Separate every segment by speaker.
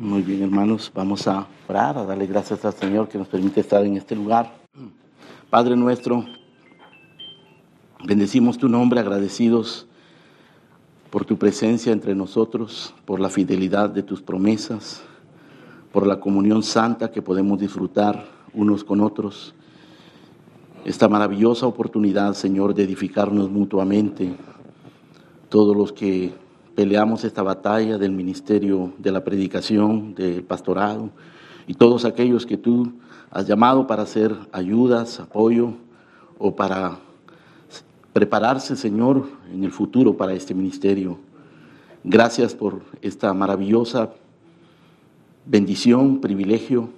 Speaker 1: Muy bien, hermanos, vamos a orar, a darle gracias al Señor que nos permite estar en este lugar. Padre nuestro, bendecimos tu nombre, agradecidos por tu presencia entre nosotros, por la fidelidad de tus promesas, por la comunión santa que podemos disfrutar unos con otros. Esta maravillosa oportunidad, Señor, de edificarnos mutuamente, todos los que peleamos esta batalla del ministerio de la predicación, del pastorado, y todos aquellos que tú has llamado para hacer ayudas, apoyo o para prepararse, Señor, en el futuro para este ministerio. Gracias por esta maravillosa bendición, privilegio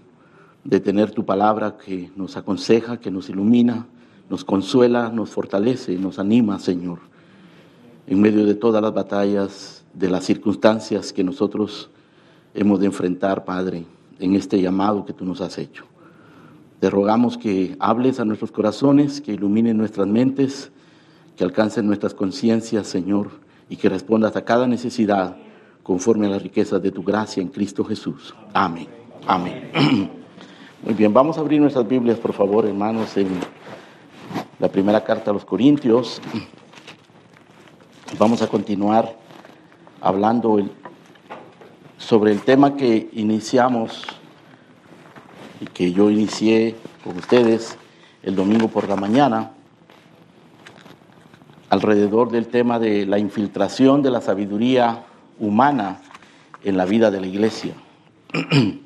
Speaker 1: de tener tu palabra que nos aconseja, que nos ilumina, nos consuela, nos fortalece, nos anima, Señor, en medio de todas las batallas, de las circunstancias que nosotros hemos de enfrentar, Padre, en este llamado que tú nos has hecho. Te rogamos que hables a nuestros corazones, que iluminen nuestras mentes, que alcancen nuestras conciencias, Señor, y que respondas a cada necesidad conforme a las riquezas de tu gracia en Cristo Jesús. Amén. Amén. Muy bien, vamos a abrir nuestras Biblias, por favor, hermanos, en la primera carta a los Corintios. Vamos a continuar hablando sobre el tema que iniciamos y que yo inicié con ustedes el domingo por la mañana, alrededor del tema de la infiltración de la sabiduría humana en la vida de la iglesia.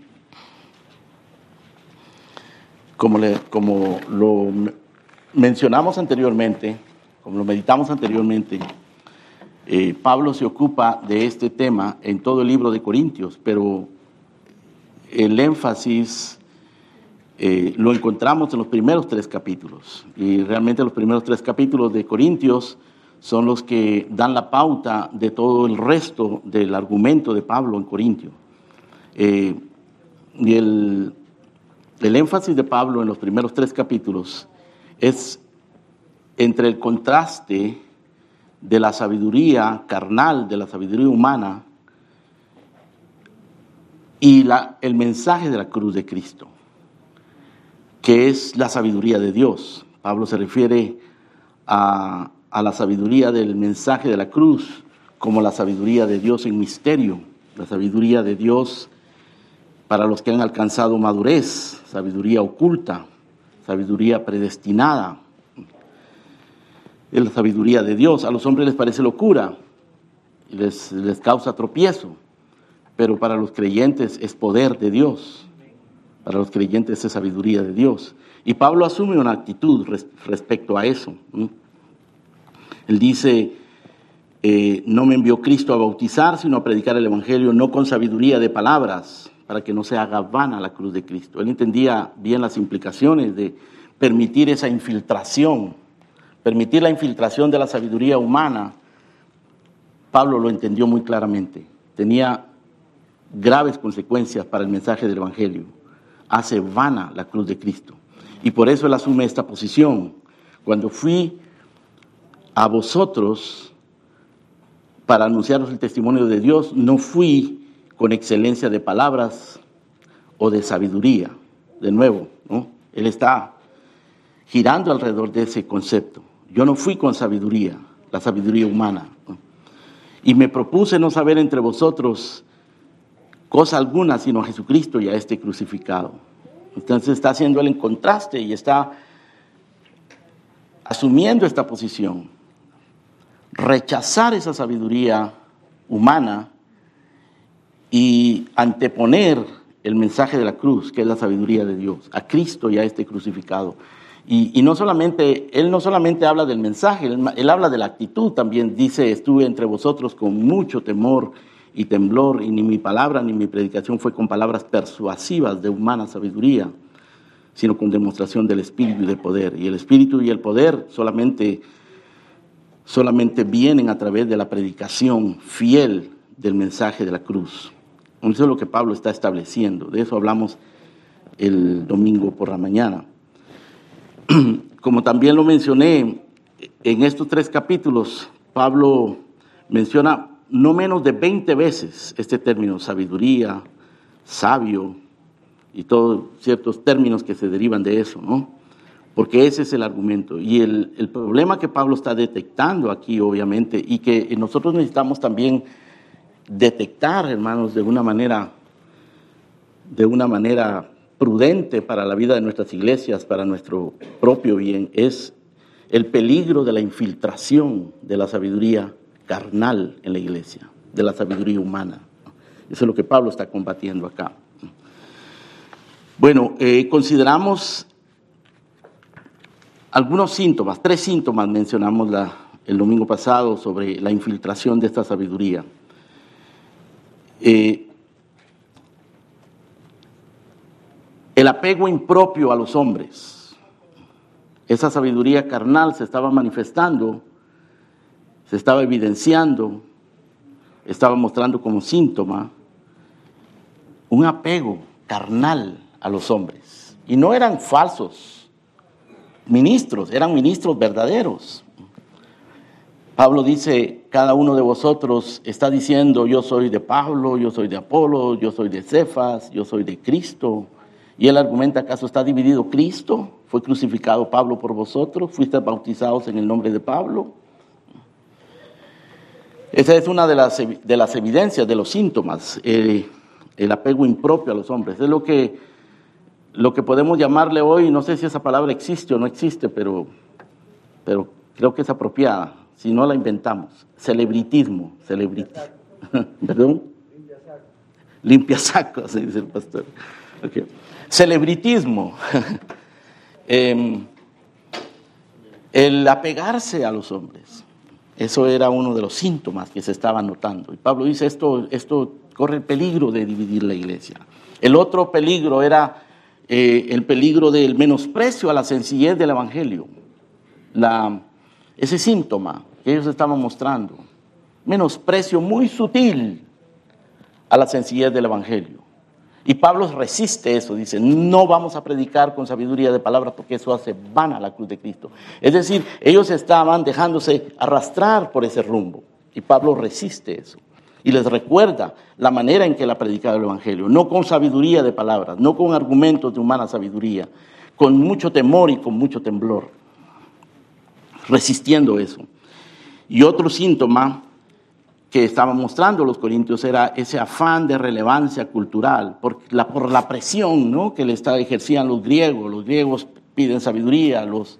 Speaker 1: Como, le, como lo mencionamos anteriormente, como lo meditamos anteriormente, eh, Pablo se ocupa de este tema en todo el libro de Corintios, pero el énfasis eh, lo encontramos en los primeros tres capítulos. Y realmente los primeros tres capítulos de Corintios son los que dan la pauta de todo el resto del argumento de Pablo en Corintio. Eh, y el, el énfasis de Pablo en los primeros tres capítulos es entre el contraste de la sabiduría carnal, de la sabiduría humana, y la, el mensaje de la cruz de Cristo, que es la sabiduría de Dios. Pablo se refiere a, a la sabiduría del mensaje de la cruz como la sabiduría de Dios en misterio, la sabiduría de Dios para los que han alcanzado madurez, sabiduría oculta, sabiduría predestinada, es la sabiduría de Dios. A los hombres les parece locura les, les causa tropiezo, pero para los creyentes es poder de Dios. Para los creyentes es sabiduría de Dios. Y Pablo asume una actitud respecto a eso. Él dice, eh, no me envió Cristo a bautizar, sino a predicar el Evangelio, no con sabiduría de palabras, para que no se haga vana la cruz de Cristo. Él entendía bien las implicaciones de permitir esa infiltración permitir la infiltración de la sabiduría humana, Pablo lo entendió muy claramente. Tenía graves consecuencias para el mensaje del Evangelio. Hace vana la cruz de Cristo. Y por eso él asume esta posición. Cuando fui a vosotros para anunciaros el testimonio de Dios, no fui con excelencia de palabras o de sabiduría. De nuevo, ¿no? Él está girando alrededor de ese concepto. Yo no fui con sabiduría, la sabiduría humana. Y me propuse no saber entre vosotros cosa alguna, sino a Jesucristo y a este crucificado. Entonces está haciendo el contraste y está asumiendo esta posición. Rechazar esa sabiduría humana y anteponer el mensaje de la cruz, que es la sabiduría de Dios, a Cristo y a este crucificado. Y, no solamente, él no solamente habla del mensaje, él, habla de la actitud también. Dice, estuve entre vosotros con mucho temor y temblor, y ni mi palabra ni mi predicación fue con palabras persuasivas de humana sabiduría, sino con demostración del Espíritu y del poder. Y el Espíritu y el poder solamente, solamente vienen a través de la predicación fiel del mensaje de la cruz. Eso es lo que Pablo está estableciendo. De eso hablamos el domingo por la mañana. como también lo mencioné, en estos tres capítulos, Pablo menciona no menos de 20 veces este término, sabiduría, sabio y todos ciertos términos que se derivan de eso, ¿no? Porque ese es el argumento. Y el, el problema que Pablo está detectando aquí, obviamente, y que nosotros necesitamos también detectar, hermanos, de una manera, de una manera prudente para la vida de nuestras iglesias, para nuestro propio bien, es el peligro de la infiltración de la sabiduría carnal en la iglesia, de la sabiduría humana. Eso es lo que Pablo está combatiendo acá. Bueno, eh, consideramos algunos síntomas, tres síntomas mencionamos el domingo pasado sobre la infiltración de esta sabiduría. Eh, el apego impropio a los hombres. Esa sabiduría carnal se estaba manifestando, se estaba evidenciando, estaba mostrando como síntoma un apego carnal a los hombres. Y no eran falsos ministros, eran ministros verdaderos. Pablo dice, cada uno de vosotros está diciendo, yo soy de Pablo, yo soy de Apolo, yo soy de Cefas, yo soy de Cristo. Y él argumenta, ¿acaso está dividido Cristo? ¿Fue crucificado Pablo por vosotros? ¿Fuiste bautizados en el nombre de Pablo? Esa es una de las, de las evidencias, de los síntomas, eh, el apego impropio a los hombres. Es lo que, lo que podemos llamarle hoy, no sé si esa palabra existe o no existe, pero, pero creo que es apropiada, si no la inventamos. Celebritismo, celebrity. ¿Perdón? Limpia saco, así dice el pastor. Okay. Celebritismo. Em, el apegarse a los hombres. Eso era uno de los síntomas que se estaban notando. Y Pablo dice, esto, esto corre el peligro de dividir la iglesia. El otro peligro era eh, el peligro del menosprecio a la sencillez del Evangelio. La, ese síntoma que ellos estaban mostrando. Menosprecio muy sutil a la sencillez del Evangelio. Y Pablo resiste eso, dice, no vamos a predicar con sabiduría de palabras porque eso hace vana la cruz de Cristo. Es decir, ellos estaban dejándose arrastrar por ese rumbo. Y Pablo resiste eso. Y les recuerda la manera en que él ha predicado el Evangelio, no con sabiduría de palabras, no con argumentos de humana sabiduría, con mucho temor y con mucho temblor, resistiendo eso. Y otro síntoma que estaban mostrando los corintios era ese afán de relevancia cultural, por la, por la presión ¿no? que le ejercían los griegos. Los griegos piden sabiduría, los,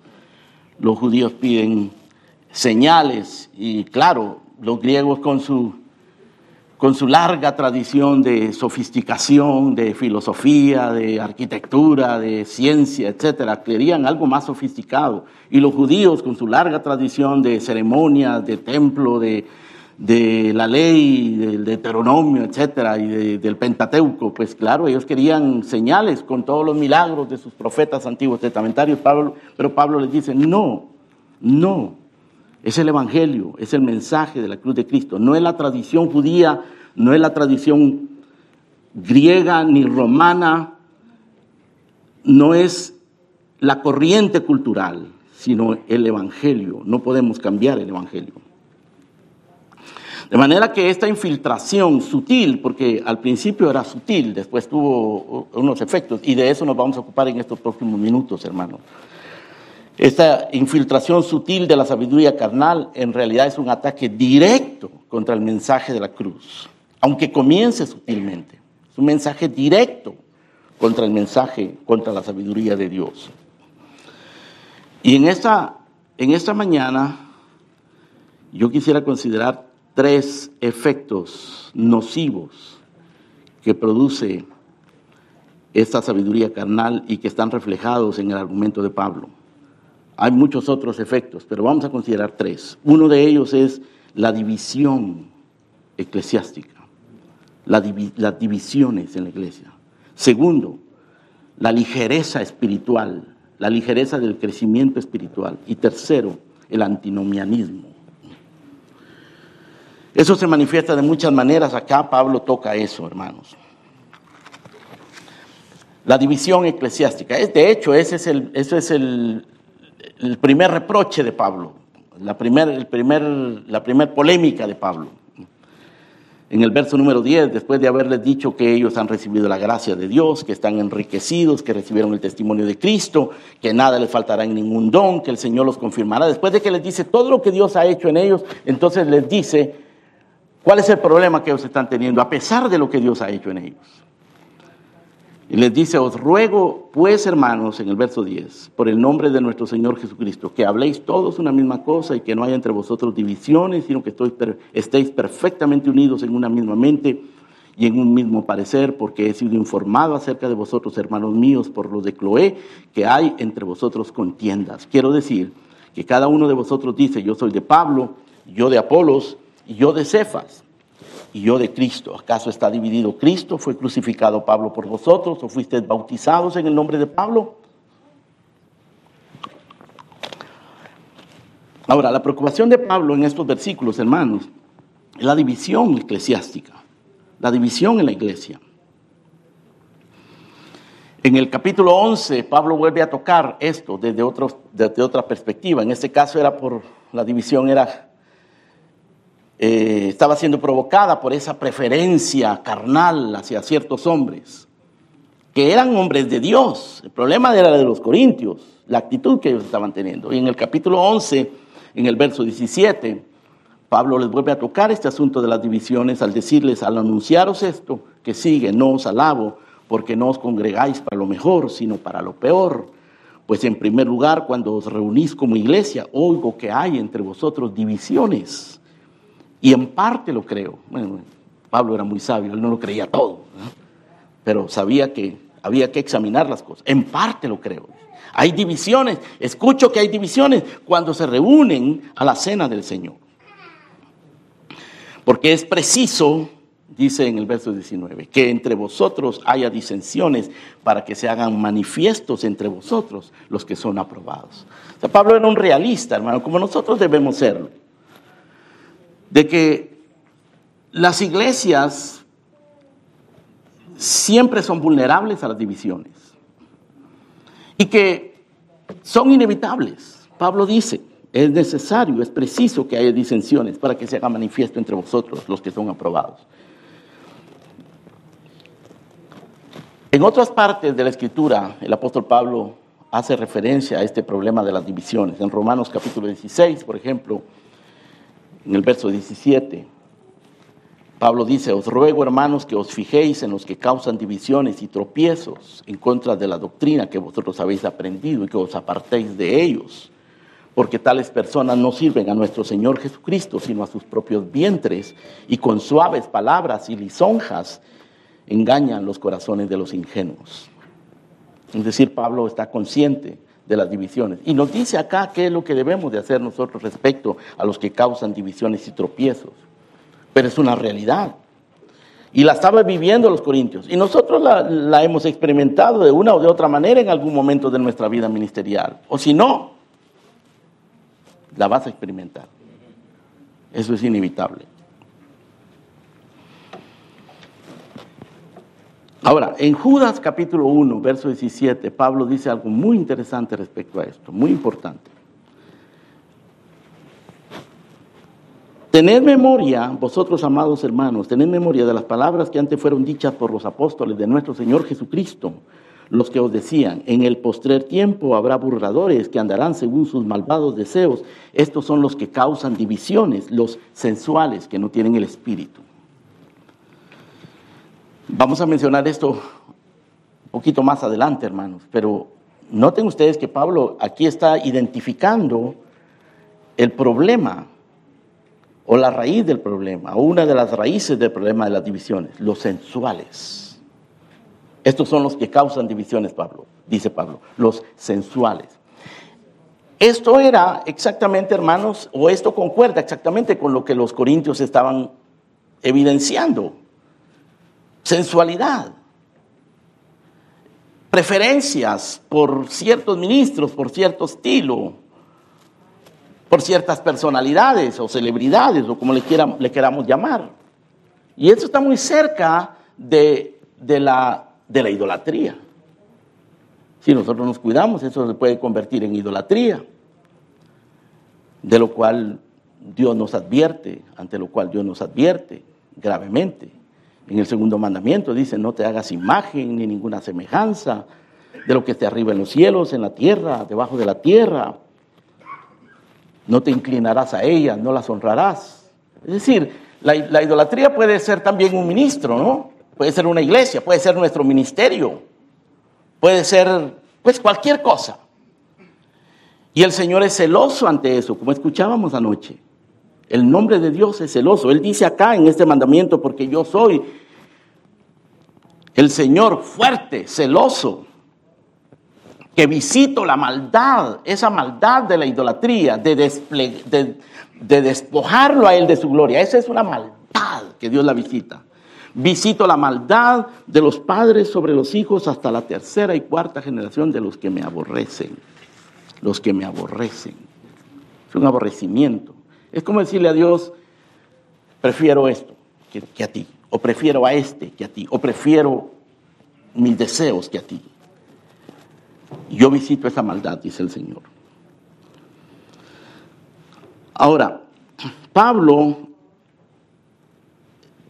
Speaker 1: los judíos piden señales, y claro, los griegos con su, con su larga tradición de sofisticación, de filosofía, de arquitectura, de ciencia, etcétera, querían algo más sofisticado. Y los judíos con su larga tradición de ceremonias, de templo, de, de la ley, del Deuteronomio, etcétera, y del Pentateuco, pues claro, ellos querían señales con todos los milagros de sus profetas antiguos testamentarios, pero Pablo les dice, no, no, es el Evangelio, es el mensaje de la cruz de Cristo, no es la tradición judía, no es la tradición griega ni romana, no es la corriente cultural, sino el Evangelio, no podemos cambiar el Evangelio. De manera que esta infiltración sutil, porque al principio era sutil, después tuvo unos efectos, y de eso nos vamos a ocupar en estos próximos minutos, hermanos. Esta infiltración sutil de la sabiduría carnal en realidad es un ataque directo contra el mensaje de la cruz, aunque comience sutilmente. Es un mensaje directo contra el mensaje, contra la sabiduría de Dios. Y en esta, en esta mañana yo quisiera considerar tres efectos nocivos que produce esta sabiduría carnal y que están reflejados en el argumento de Pablo. Hay muchos otros efectos, pero vamos a considerar tres. Uno de ellos es la división eclesiástica, las divisiones en la iglesia. Segundo, la ligereza espiritual, la ligereza del crecimiento espiritual. Y tercero, el antinomianismo. Eso se manifiesta de muchas maneras. Acá Pablo toca eso, hermanos. La división eclesiástica. De hecho, ese es el, es el, primer reproche de Pablo, la primera primer, la primer polémica de Pablo. en el verso número 10, después de haberles dicho que ellos han recibido la gracia de Dios, que están enriquecidos, que recibieron el testimonio de Cristo, que nada les faltará en ningún don, que el Señor los confirmará, después de que les dice todo lo que Dios ha hecho en ellos, entonces les dice cuál es el problema que ellos están teniendo, a pesar de lo que Dios ha hecho en ellos. Y les dice, os ruego pues hermanos, en el verso 10, por el nombre de nuestro Señor Jesucristo, que habléis todos una misma cosa y que no haya entre vosotros divisiones, sino que estéis perfectamente unidos en una misma mente y en un mismo parecer, porque he sido informado acerca de vosotros, hermanos míos, por lo de Cloé, que hay entre vosotros contiendas. Quiero decir que cada uno de vosotros dice, yo soy de Pablo, yo de Apolos y yo de Cefas y yo de Cristo. ¿Acaso está dividido Cristo? ¿Fue crucificado Pablo por vosotros? ¿O fuisteis bautizados en el nombre de Pablo? Ahora, la preocupación de Pablo en estos versículos, hermanos, es la división eclesiástica, la división en la iglesia. En el capítulo 11, Pablo vuelve a tocar esto desde, desde otra perspectiva. En este caso era por la división, era eh, estaba siendo provocada por esa preferencia carnal hacia ciertos hombres, que eran hombres de Dios. El problema era de los corintios, la actitud que ellos estaban teniendo. Y en el capítulo 11, en el verso 17, Pablo les vuelve a tocar este asunto de las divisiones al decirles, al anunciaros esto, que sigue, no os alabo, porque no os congregáis para lo mejor, sino para lo peor. Pues en primer lugar, cuando os reunís como iglesia, oigo que hay entre vosotros divisiones y en parte lo creo. Bueno, Pablo era muy sabio, él no lo creía todo, pero sabía que había que examinar las cosas. En parte lo creo. Hay divisiones, escucho que hay divisiones cuando se reúnen a la cena del Señor. Porque es preciso, dice en el verso 19, que entre vosotros haya disensiones para que se hagan manifiestos entre vosotros los que son aprobados. O sea, Pablo era un realista, hermano, como nosotros debemos serlo de que las iglesias siempre son vulnerables a las divisiones y que son inevitables. Pablo dice, es necesario, es preciso que haya disensiones para que se haga manifiesto entre vosotros los que son aprobados. En otras partes de la escritura, el apóstol Pablo hace referencia a este problema de las divisiones. En Romanos capítulo 16, por ejemplo, en el verso 17, Pablo dice, os ruego hermanos que os fijéis en los que causan divisiones y tropiezos en contra de la doctrina que vosotros habéis aprendido y que os apartéis de ellos, porque tales personas no sirven a nuestro Señor Jesucristo, sino a sus propios vientres, y con suaves palabras y lisonjas engañan los corazones de los ingenuos. Es decir, Pablo está consciente de las divisiones. Y nos dice acá qué es lo que debemos de hacer nosotros respecto a los que causan divisiones y tropiezos. Pero es una realidad. Y la estaba viviendo los corintios. Y nosotros la, la hemos experimentado de una o de otra manera en algún momento de nuestra vida ministerial. O si no, la vas a experimentar. Eso es inevitable. Ahora, en Judas capítulo 1, verso 17, Pablo dice algo muy interesante respecto a esto, muy importante. Tened memoria, vosotros amados hermanos, tened memoria de las palabras que antes fueron dichas por los apóstoles de nuestro Señor Jesucristo, los que os decían, en el postrer tiempo habrá burladores que andarán según sus malvados deseos. Estos son los que causan divisiones, los sensuales que no tienen el espíritu. Vamos a mencionar esto un poquito más adelante, hermanos, pero noten ustedes que Pablo aquí está identificando el problema o la raíz del problema, o una de las raíces del problema de las divisiones, los sensuales. Estos son los que causan divisiones, Pablo, dice Pablo, los sensuales. Esto era exactamente, hermanos, o esto concuerda exactamente con lo que los corintios estaban evidenciando sensualidad, preferencias por ciertos ministros, por cierto estilo, por ciertas personalidades o celebridades o como le, le queramos llamar. Y eso está muy cerca de, la, de la idolatría. Si nosotros nos cuidamos, eso se puede convertir en idolatría, de lo cual Dios nos advierte, ante lo cual Dios nos advierte gravemente. En el segundo mandamiento dice, no te hagas imagen ni ninguna semejanza de lo que esté arriba en los cielos, en la tierra, debajo de la tierra. No te inclinarás a ellas, no las honrarás. Es decir, la, la idolatría puede ser también un ministro, ¿no? Puede ser una iglesia, puede ser nuestro ministerio, puede ser pues cualquier cosa. Y el Señor es celoso ante eso, como escuchábamos anoche. El nombre de Dios es celoso. Él dice acá en este mandamiento, porque yo soy el Señor fuerte, celoso, que visito la maldad, esa maldad de la idolatría, de, de, despojarlo a Él de su gloria. Esa es una maldad que Dios la visita. Visito la maldad de los padres sobre los hijos hasta la tercera y cuarta generación de los que me aborrecen. Los que me aborrecen. Es un aborrecimiento. Es como decirle a Dios, prefiero esto que, a ti, o prefiero a este que a ti, o prefiero mis deseos que a ti. Yo visito esa maldad, dice el Señor. Ahora, Pablo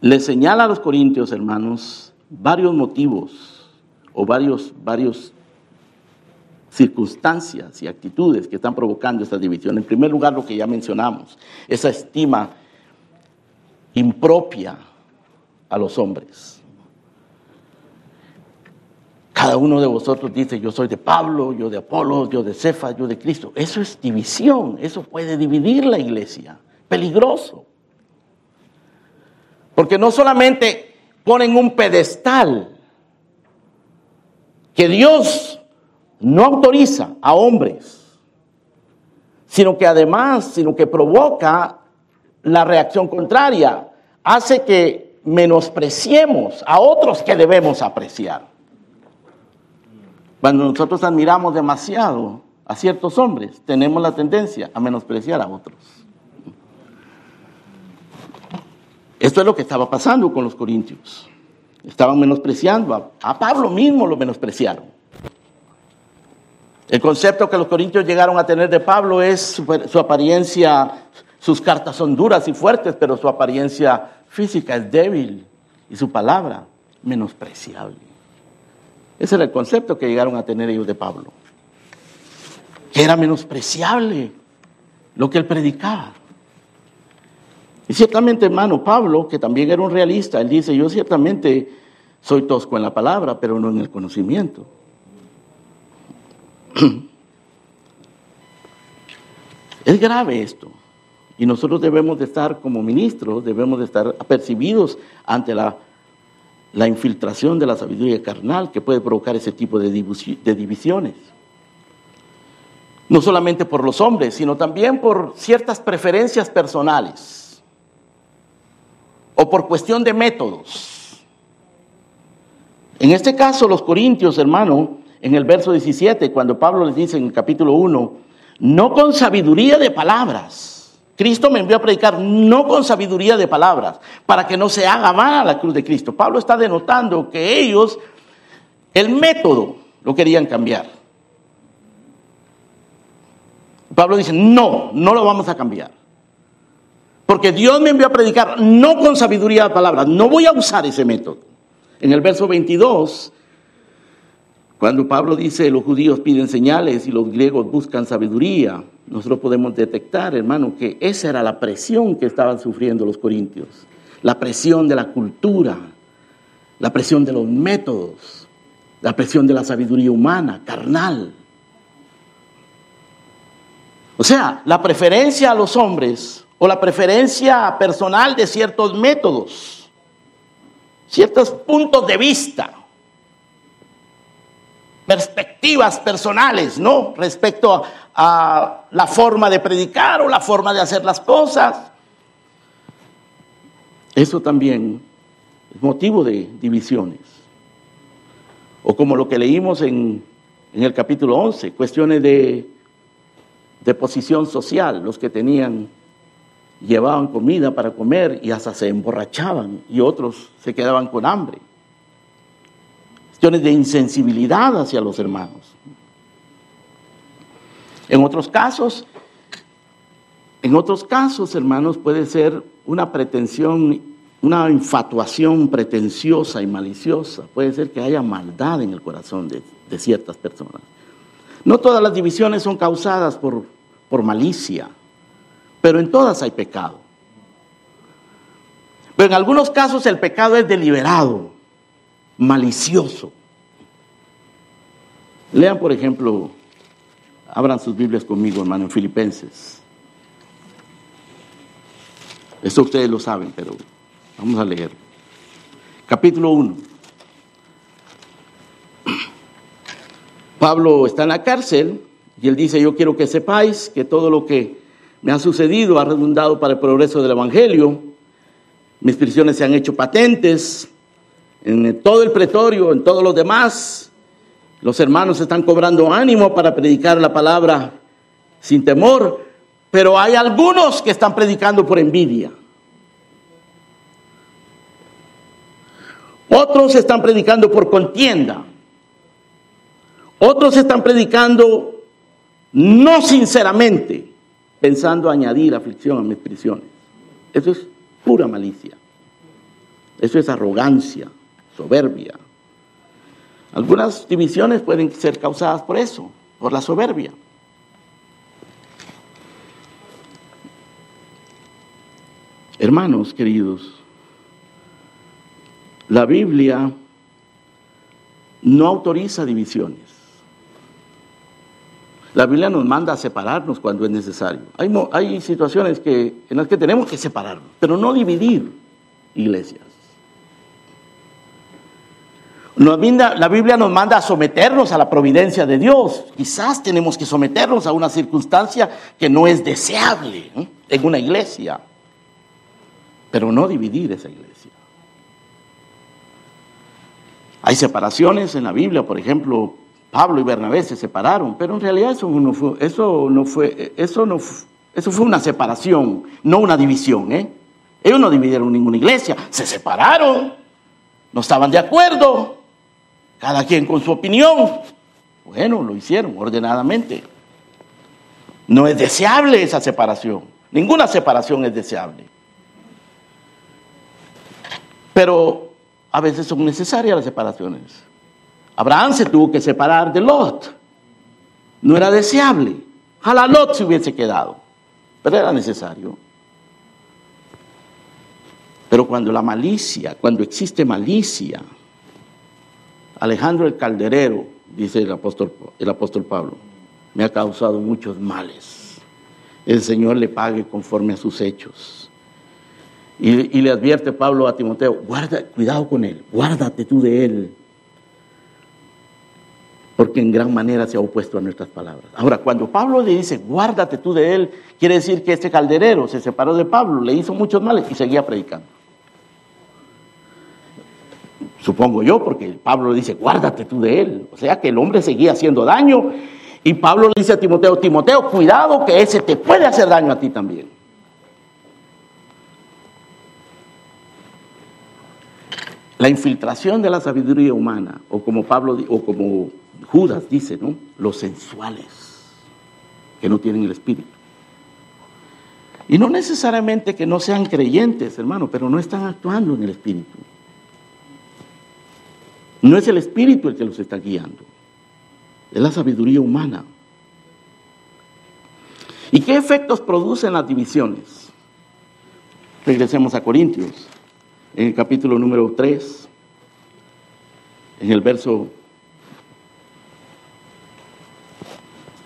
Speaker 1: le señala a los corintios, hermanos, varios motivos o varios, varios circunstancias y actitudes que están provocando esta división. En primer lugar, lo que ya mencionamos, esa estima impropia a los hombres. Cada uno de vosotros dice, yo soy de Pablo, yo de Apolo, yo de Cefa, yo de Cristo. Eso es división, eso puede dividir la iglesia. Peligroso. Porque no solamente ponen un pedestal que Dios no autoriza a hombres, sino que además, sino que provoca la reacción contraria, hace que menospreciemos a otros que debemos apreciar. Cuando nosotros admiramos demasiado a ciertos hombres, tenemos la tendencia a menospreciar a otros. Esto es lo que estaba pasando con los corintios. Estaban menospreciando, a, a Pablo mismo lo menospreciaron. El concepto que los corintios llegaron a tener de Pablo es su, apariencia, sus cartas son duras y fuertes, pero su apariencia física es débil y su palabra menospreciable. Ese era el concepto que llegaron a tener ellos de Pablo. Que era menospreciable lo que él predicaba. Y ciertamente, hermano, Pablo, que también era un realista, él dice, yo ciertamente soy tosco en la palabra, pero no en el conocimiento. Es grave esto. Y nosotros debemos de estar como ministros, debemos de estar apercibidos ante la, la infiltración de la sabiduría carnal que puede provocar ese tipo de, de divisiones. No solamente por los hombres, sino también por ciertas preferencias personales o por cuestión de métodos. En este caso, los corintios, hermano, en el verso 17, cuando Pablo les dice en el capítulo 1, no con sabiduría de palabras. Cristo me envió a predicar no con sabiduría de palabras, para que no se haga mal a la cruz de Cristo. Pablo está denotando que ellos, el método, lo querían cambiar. Pablo dice, no, no lo vamos a cambiar. Porque Dios me envió a predicar no con sabiduría de palabras, no voy a usar ese método. En el verso 22 cuando Pablo dice los judíos piden señales y los griegos buscan sabiduría, nosotros podemos detectar, hermano, que esa era la presión que estaban sufriendo los corintios. La presión de la cultura, la presión de los métodos, la presión de la sabiduría humana, carnal. O sea, la preferencia a los hombres o la preferencia personal de ciertos métodos, ciertos puntos de vista perspectivas personales, ¿no? Respecto a, la forma de predicar o la forma de hacer las cosas. Eso también es motivo de divisiones. O como lo que leímos en, en el capítulo 11, cuestiones de, de posición social, los que tenían, llevaban comida para comer y hasta se emborrachaban y otros se quedaban con hambre de insensibilidad hacia los hermanos. En otros casos, en otros casos, hermanos, puede ser una pretensión una infatuación pretenciosa y maliciosa. Puede ser que haya maldad en el corazón de, de ciertas personas. No todas las divisiones son causadas por, por malicia, pero en todas hay pecado. Pero en algunos casos el pecado es deliberado, malicioso. Lean, por ejemplo, abran sus Biblias conmigo, hermano, en Filipenses. Esto ustedes lo saben, pero vamos a leer. Capítulo 1. Pablo está en la cárcel y él dice, yo quiero que sepáis que todo lo que me ha sucedido ha redundado para el progreso del Evangelio. Mis prisiones se han hecho patentes en todo el pretorio, en todos los demás. Los hermanos están cobrando ánimo para predicar la palabra sin temor, pero hay algunos que están predicando por envidia. Otros están predicando por contienda. Otros están predicando no sinceramente, pensando añadir aflicción a mis prisiones. Eso es pura malicia. Eso es arrogancia, soberbia. Algunas divisiones pueden ser causadas por eso, por la soberbia. Hermanos queridos, la Biblia no autoriza divisiones. La Biblia nos manda a separarnos cuando es necesario. Hay, situaciones que, en las que tenemos que separarnos, pero no dividir iglesias. La Biblia nos manda a someternos a la providencia de Dios. Quizás tenemos que someternos a una circunstancia que no es deseable en una iglesia, pero no dividir esa iglesia. Hay separaciones en la Biblia, por ejemplo, Pablo y Bernabé se separaron, pero en realidad eso no fue, eso no fue, eso no, eso fue una separación, no una división. ¿eh? Ellos no dividieron ninguna iglesia, se separaron, no estaban de acuerdo, cada quien con su opinión. Bueno, lo hicieron ordenadamente. No es deseable esa separación, ninguna separación es deseable. Pero a veces son necesarias las separaciones. Abraham se tuvo que separar de Lot. No era deseable. Ojalá Lot se hubiese quedado, pero era necesario. Pero cuando la malicia, cuando existe malicia, Alejandro el Calderero, dice el apóstol, el apóstol Pablo, me ha causado muchos males. El Señor le pague conforme a sus hechos. Y, y le advierte Pablo a Timoteo, guarda, cuidado con él, guárdate tú de él porque en gran manera se ha opuesto a nuestras palabras. Ahora, cuando Pablo le dice, guárdate tú de él, quiere decir que este calderero se separó de Pablo, le hizo muchos males y seguía predicando. Supongo yo, porque Pablo le dice, guárdate tú de él. O sea que el hombre seguía haciendo daño y Pablo le dice a Timoteo, Timoteo, cuidado que ese te puede hacer daño a ti también. La infiltración de la sabiduría humana, o como Pablo, o como Judas dice, ¿no? Los sensuales, que no tienen el espíritu. Y no necesariamente que no sean creyentes, hermano, pero no están actuando en el espíritu. No es el espíritu el que los está guiando, es la sabiduría humana. ¿Y qué efectos producen las divisiones? Regresemos a Corintios, en el capítulo número 3, en el verso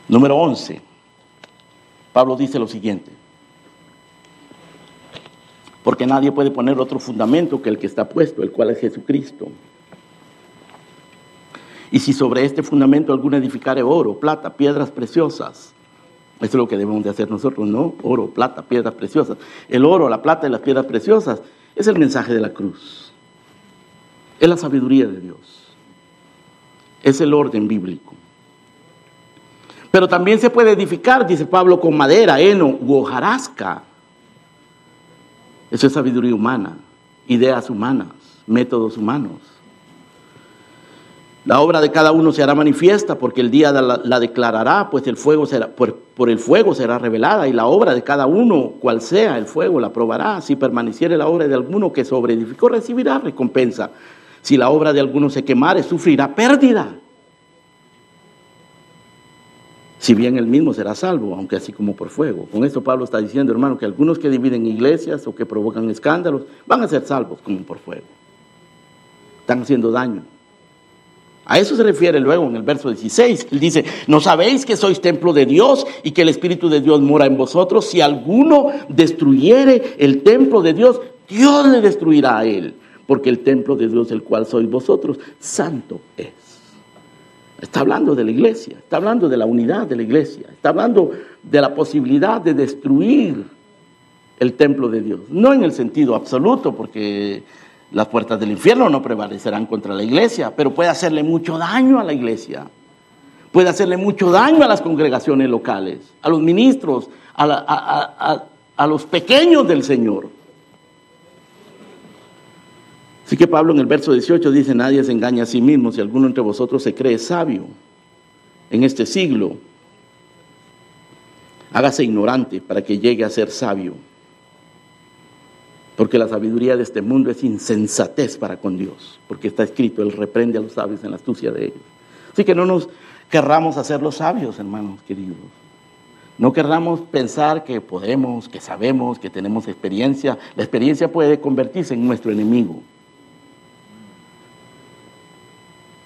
Speaker 1: Número 11. Pablo dice lo siguiente. Porque nadie puede poner otro fundamento que el que está puesto, el cual es Jesucristo. Y si sobre este fundamento alguno edificare oro, plata, piedras preciosas, eso es lo que debemos de hacer nosotros, ¿no? Oro, plata, piedras preciosas. El oro, la plata y las piedras preciosas es el mensaje de la cruz. Es la sabiduría de Dios. Es el orden bíblico. Pero también se puede edificar, dice Pablo, con madera, heno u hojarasca. Eso es sabiduría humana, ideas humanas, métodos humanos. La obra de cada uno se hará manifiesta porque el día la, declarará, pues el fuego será, por, por, el fuego será revelada y la obra de cada uno, cual sea el fuego, la probará. Si permaneciere la obra de alguno que sobreedificó, recibirá recompensa. Si la obra de alguno se quemare, sufrirá pérdida. Si bien él mismo será salvo, aunque así como por fuego. Con esto Pablo está diciendo, hermano, que algunos que dividen iglesias o que provocan escándalos van a ser salvos como por fuego. Están haciendo daño. A eso se refiere luego en el verso 16. Él dice, ¿no sabéis que sois templo de Dios y que el Espíritu de Dios mora en vosotros? Si alguno destruyere el templo de Dios, Dios le destruirá a él porque el templo de Dios, el cual sois vosotros, santo es. Está hablando de la iglesia, está hablando de la unidad de la iglesia, está hablando de la posibilidad de destruir el templo de Dios. No en el sentido absoluto, porque las puertas del infierno no prevalecerán contra la iglesia, pero puede hacerle mucho daño a la iglesia. Puede hacerle mucho daño a las congregaciones locales, a los ministros, a, los pequeños del Señor. Así que Pablo en el verso 18 dice, nadie se engaña a sí mismo si alguno entre vosotros se cree sabio en este siglo. Hágase ignorante para que llegue a ser sabio. Porque la sabiduría de este mundo es insensatez para con Dios. Porque está escrito, Él reprende a los sabios en la astucia de ellos. Así que no nos querramos hacer los sabios, hermanos queridos. No querramos pensar que podemos, que sabemos, que tenemos experiencia. La experiencia puede convertirse en nuestro enemigo.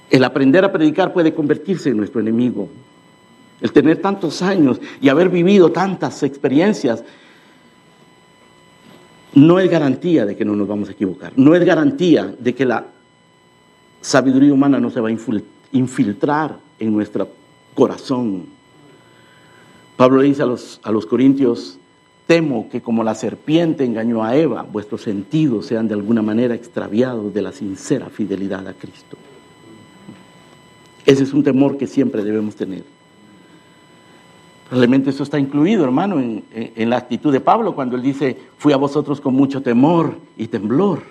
Speaker 1: El aprender a predicar puede convertirse en nuestro enemigo. El tener tantos años y haber vivido tantas experiencias no es garantía de que no nos vamos a equivocar. No es garantía de que la sabiduría humana no se va a infiltrar en nuestro corazón. Pablo dice a los, a los corintios, temo que como la serpiente engañó a Eva, vuestros sentidos sean de alguna manera extraviados de la sincera fidelidad a Cristo. Ese es un temor que siempre debemos tener. Probablemente eso está incluido, hermano, en, en, la actitud de Pablo cuando él dice, fui a vosotros con mucho temor y temblor.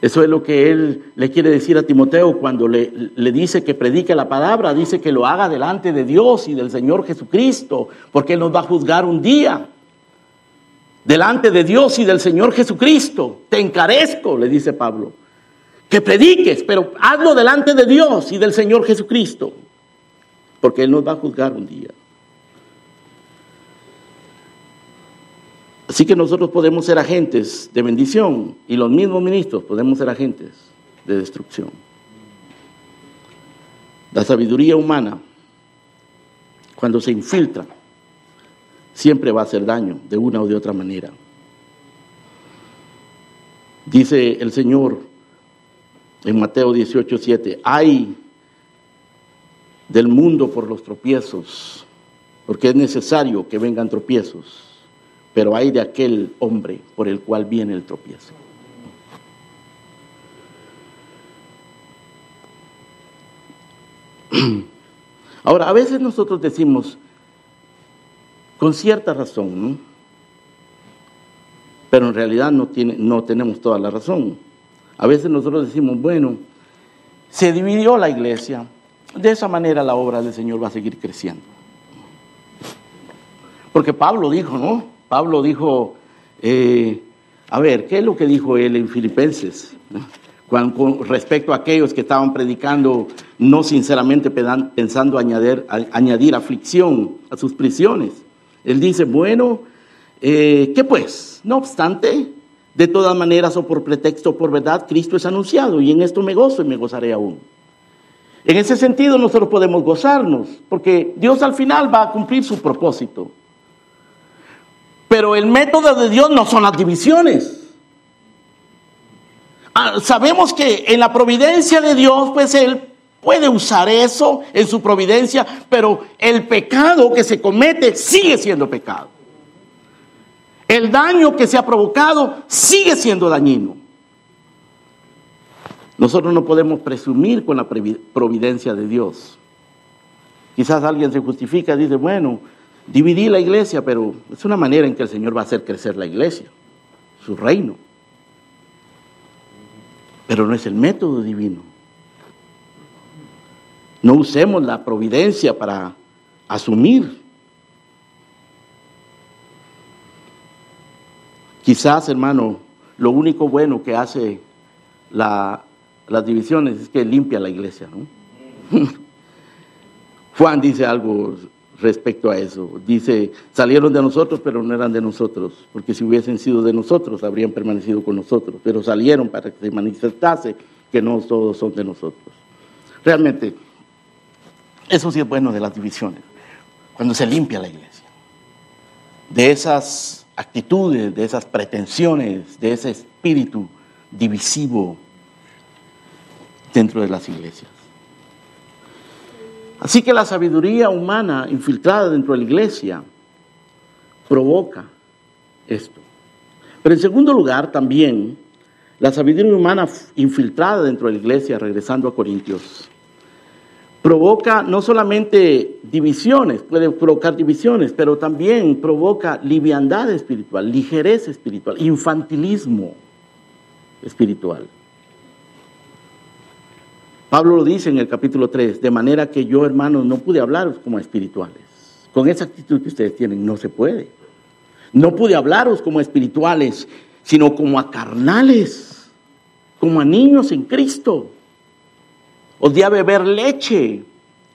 Speaker 1: Eso es lo que él le quiere decir a Timoteo cuando le, le, dice que predique la palabra, dice que lo haga delante de Dios y del Señor Jesucristo, porque Él nos va a juzgar un día. Delante de Dios y del Señor Jesucristo, te encarezco, le dice Pablo que prediques, pero hazlo delante de Dios y del Señor Jesucristo, porque Él nos va a juzgar un día. Así que nosotros podemos ser agentes de bendición y los mismos ministros podemos ser agentes de destrucción. La sabiduría humana, cuando se infiltra, siempre va a hacer daño de una o de otra manera. Dice el Señor, en Mateo 18, 7, hay del mundo por los tropiezos, porque es necesario que vengan tropiezos, pero hay de aquel hombre por el cual viene el tropiezo. Ahora, a veces nosotros decimos, con cierta razón, pero en realidad no, tiene, no tenemos toda la razón. A veces nosotros decimos, bueno, se dividió la iglesia, de esa manera la obra del Señor va a seguir creciendo. Porque Pablo dijo, ¿no? Pablo dijo, eh, a ver, ¿qué es lo que dijo él en Filipenses? con respecto a aquellos que estaban predicando no sinceramente pensando añadir, añadir aflicción a sus prisiones. Él dice, bueno, eh, ¿qué pues? No obstante, de todas maneras, o por pretexto o por verdad, Cristo es anunciado y en esto me gozo y me gozaré aún. En ese sentido nosotros podemos gozarnos, porque Dios al final va a cumplir su propósito. Pero el método de Dios no son las divisiones. Ah, sabemos que en la providencia de Dios, pues Él puede usar eso en su providencia, pero el pecado que se comete sigue siendo pecado el daño que se ha provocado sigue siendo dañino. Nosotros no podemos presumir con la providencia de Dios. Quizás alguien se justifica y dice, bueno, dividí la iglesia, pero es una manera en que el Señor va a hacer crecer la iglesia, su reino. Pero no es el método divino. No usemos la providencia para asumir. Quizás, hermano, lo único bueno que hace las divisiones es que limpia la iglesia, ¿no? Juan dice algo respecto a eso. Dice, salieron de nosotros, pero no eran de nosotros, porque si hubiesen sido de nosotros, habrían permanecido con nosotros, pero salieron para que se manifestase que no todos son de nosotros. Realmente, eso sí es bueno de las divisiones, cuando se limpia la iglesia, de esas actitudes, de esas pretensiones, de ese espíritu divisivo dentro de las iglesias. Así que la sabiduría humana infiltrada dentro de la iglesia provoca esto. Pero en segundo lugar, también la sabiduría humana infiltrada dentro de la iglesia, regresando a Corintios, provoca no solamente divisiones, puede provocar divisiones, pero también provoca liviandad espiritual, ligereza espiritual, infantilismo espiritual. Pablo lo dice en el capítulo 3, de manera que yo, hermanos, no pude hablaros como espirituales. Con esa actitud que ustedes tienen, no se puede. No pude hablaros como espirituales, sino como a carnales, como a niños en Cristo. Os di a beber leche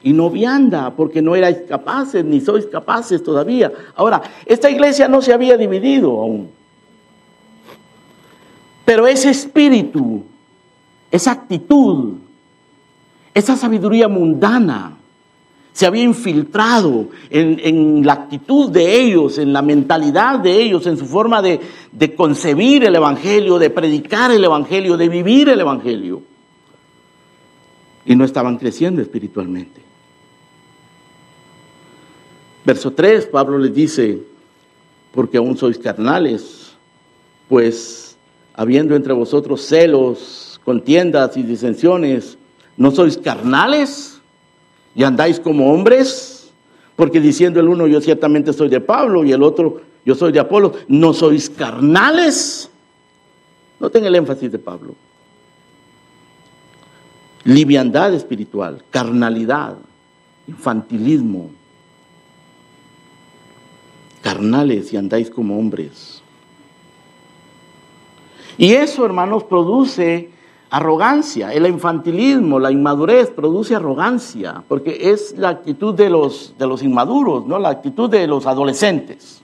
Speaker 1: y no vianda, porque no erais capaces, ni sois capaces todavía. Ahora, esta iglesia no se había dividido aún. Pero ese espíritu, esa actitud, esa sabiduría mundana se había infiltrado en, la actitud de ellos, en la mentalidad de ellos, en su forma de, de concebir el Evangelio, de predicar el Evangelio, de vivir el Evangelio. Y no estaban creciendo espiritualmente. Verso 3, Pablo les dice, porque aún sois carnales, pues habiendo entre vosotros celos, contiendas y disensiones, ¿No sois carnales y andáis como hombres? Porque diciendo el uno, yo ciertamente soy de Pablo y el otro, yo soy de Apolo, ¿no sois carnales? Noten el énfasis de Pablo. Liviandad espiritual, carnalidad, infantilismo. Carnales y andáis como hombres. Y eso, hermanos, produce arrogancia, el infantilismo, la inmadurez produce arrogancia, porque es la actitud de los, de los inmaduros, ¿no? la actitud de los adolescentes.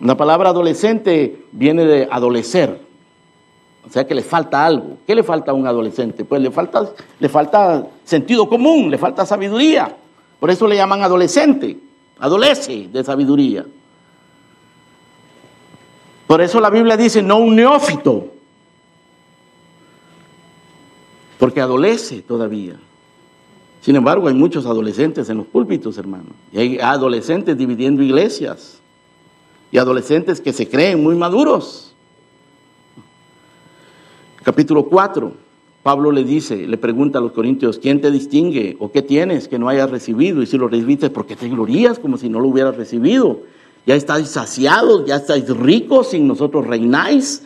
Speaker 1: La palabra adolescente viene de adolecer, o sea que le falta algo. ¿Qué le falta a un adolescente? Pues le falta, le falta sentido común, le falta sabiduría. Por eso le llaman adolescente, adolece de sabiduría. Por eso la Biblia dice no un neófito, porque adolece todavía. Sin embargo, hay muchos adolescentes en los púlpitos, hermano. Y hay adolescentes dividiendo iglesias. Y adolescentes que se creen muy maduros. Capítulo 4, Pablo le dice, le pregunta a los corintios, ¿quién te distingue o qué tienes que no hayas recibido? Y si lo recibiste, ¿por qué te glorías como si no lo hubieras recibido? Ya estáis saciados, ya estáis ricos, sin nosotros reináis.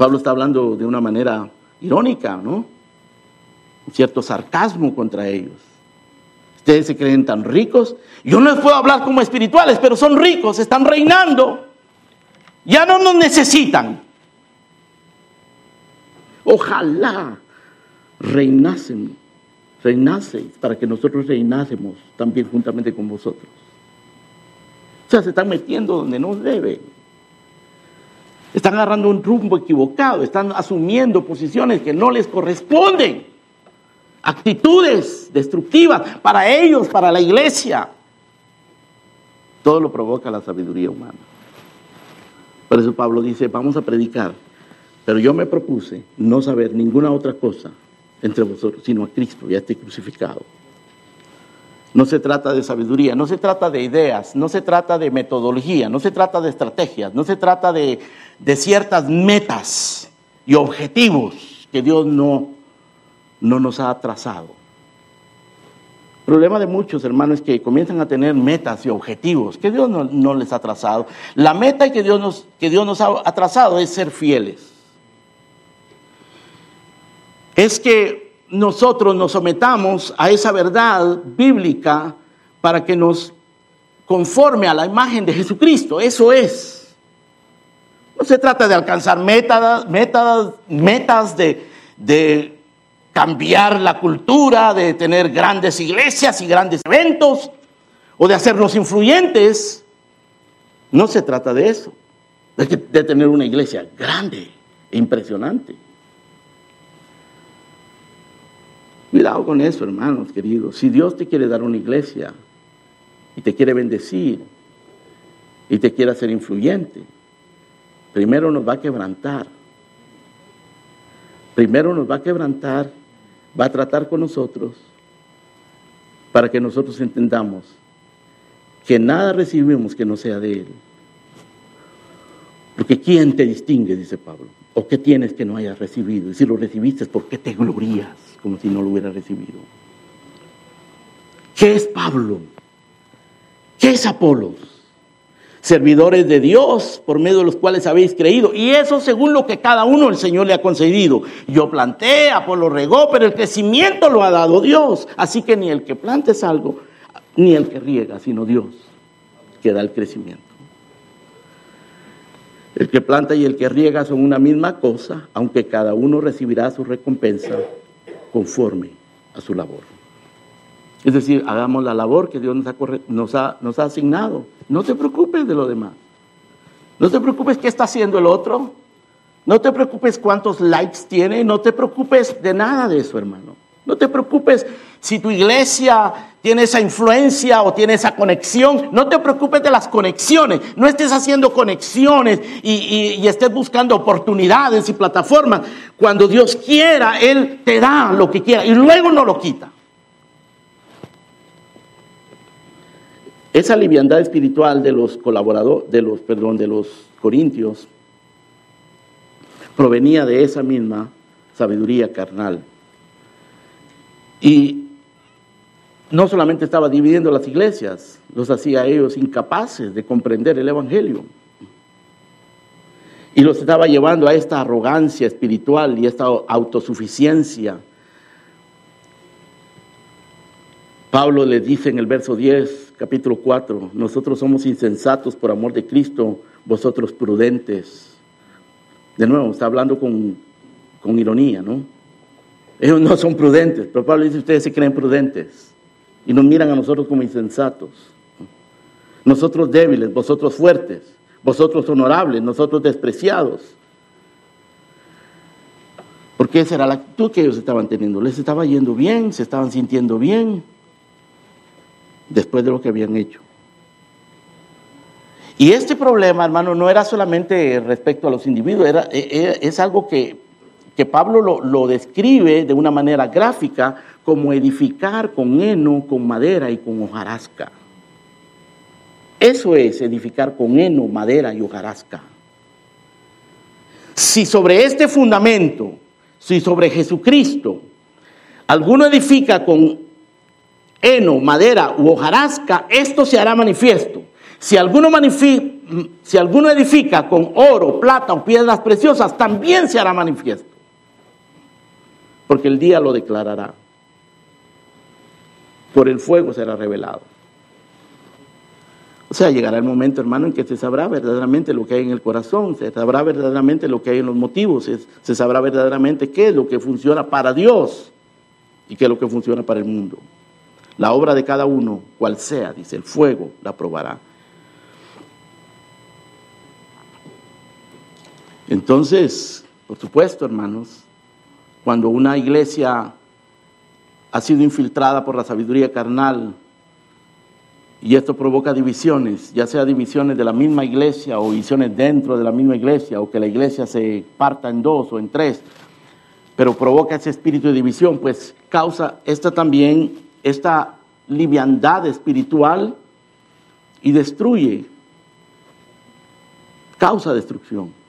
Speaker 1: Pablo está hablando de una manera irónica, ¿no? Un cierto sarcasmo contra ellos. Ustedes se creen tan ricos. Yo no les puedo hablar como espirituales, pero son ricos, están reinando. Ya no nos necesitan. Ojalá reinasen, reinaseis para que nosotros reinásemos también juntamente con vosotros. O sea, se están metiendo donde no deben. Están agarrando un rumbo equivocado, están asumiendo posiciones que no les corresponden, actitudes destructivas para ellos, para la iglesia. Todo lo provoca la sabiduría humana. Por eso Pablo dice, vamos a predicar, pero yo me propuse no saber ninguna otra cosa entre vosotros, sino a Cristo, ya esté crucificado. No se trata de sabiduría, no se trata de ideas, no se trata de metodología, no se trata de estrategias, no se trata de, ciertas metas y objetivos que Dios no, no nos ha trazado. El problema de muchos hermanos es que comienzan a tener metas y objetivos que Dios no, les ha trazado. La meta que Dios, nos, que Dios nos ha trazado es ser fieles es que nosotros nos sometamos a esa verdad bíblica para que nos conforme a la imagen de Jesucristo. Eso es. No se trata de alcanzar metas, metas, metas de, cambiar la cultura, de tener grandes iglesias y grandes eventos, o de hacernos influyentes. No se trata de eso, de, de tener una iglesia grande e impresionante. Cuidado con eso, hermanos queridos. Si Dios te quiere dar una iglesia y te quiere bendecir y te quiere hacer influyente, primero nos va a quebrantar. Primero nos va a quebrantar, va a tratar con nosotros para que nosotros entendamos que nada recibimos que no sea de Él. Porque ¿quién te distingue? Dice Pablo. ¿O qué tienes que no hayas recibido? Y si lo recibiste, ¿por qué te glorías como si no lo hubieras recibido? ¿Qué es Pablo? ¿Qué es Apolos? Servidores de Dios por medio de los cuales habéis creído. Y eso según lo que cada uno el Señor le ha concedido. Yo planté, Apolo regó, pero el crecimiento lo ha dado Dios. Así que ni el que plante es algo, ni el que riega, sino Dios que da el crecimiento. El que planta y el que riega son una misma cosa, aunque cada uno recibirá su recompensa conforme a su labor. Es decir, hagamos la labor que Dios nos ha, nos ha, asignado. No te preocupes de lo demás. No te preocupes qué está haciendo el otro. No te preocupes cuántos likes tiene. No te preocupes de nada de eso, hermano. No te preocupes si tu iglesia tiene esa influencia o tiene esa conexión. No te preocupes de las conexiones. No estés haciendo conexiones y, estés buscando oportunidades y plataformas. Cuando Dios quiera, Él te da lo que quiera y luego no lo quita. Esa liviandad espiritual de los colaboradores, de los, perdón, de los corintios, provenía de esa misma sabiduría carnal. Y no solamente estaba dividiendo las iglesias, los hacía ellos incapaces de comprender el Evangelio. Y los estaba llevando a esta arrogancia espiritual y esta autosuficiencia. Pablo le dice en el verso 10, capítulo 4, nosotros somos insensatos por amor de Cristo, vosotros prudentes. De nuevo, está hablando con, con ironía, ¿no? Ellos no son prudentes, pero Pablo dice, ustedes se creen prudentes y nos miran a nosotros como insensatos. Nosotros débiles, vosotros fuertes, vosotros honorables, nosotros despreciados. Porque esa era la actitud que ellos estaban teniendo. Les estaba yendo bien, se estaban sintiendo bien después de lo que habían hecho. Y este problema, hermano, no era solamente respecto a los individuos, e, e, es algo que que Pablo lo, describe de una manera gráfica como edificar con heno, con madera y con hojarasca. Eso es edificar con heno, madera y hojarasca. Si sobre este fundamento, si sobre Jesucristo, alguno edifica con heno, madera u hojarasca, esto se hará manifiesto. Si alguno, si alguno edifica con oro, plata o piedras preciosas, también se hará manifiesto porque el día lo declarará. Por el fuego será revelado. O sea, llegará el momento, hermano, en que se sabrá verdaderamente lo que hay en el corazón, se sabrá verdaderamente lo que hay en los motivos, se, se sabrá verdaderamente qué es lo que funciona para Dios y qué es lo que funciona para el mundo. La obra de cada uno, cual sea, dice, el fuego la probará. Entonces, por supuesto, hermanos, cuando una iglesia ha sido infiltrada por la sabiduría carnal y esto provoca divisiones, ya sea divisiones de la misma iglesia o divisiones dentro de la misma iglesia o que la iglesia se parta en dos o en tres, pero provoca ese espíritu de división, pues causa esta también, esta liviandad espiritual y destruye, causa destrucción.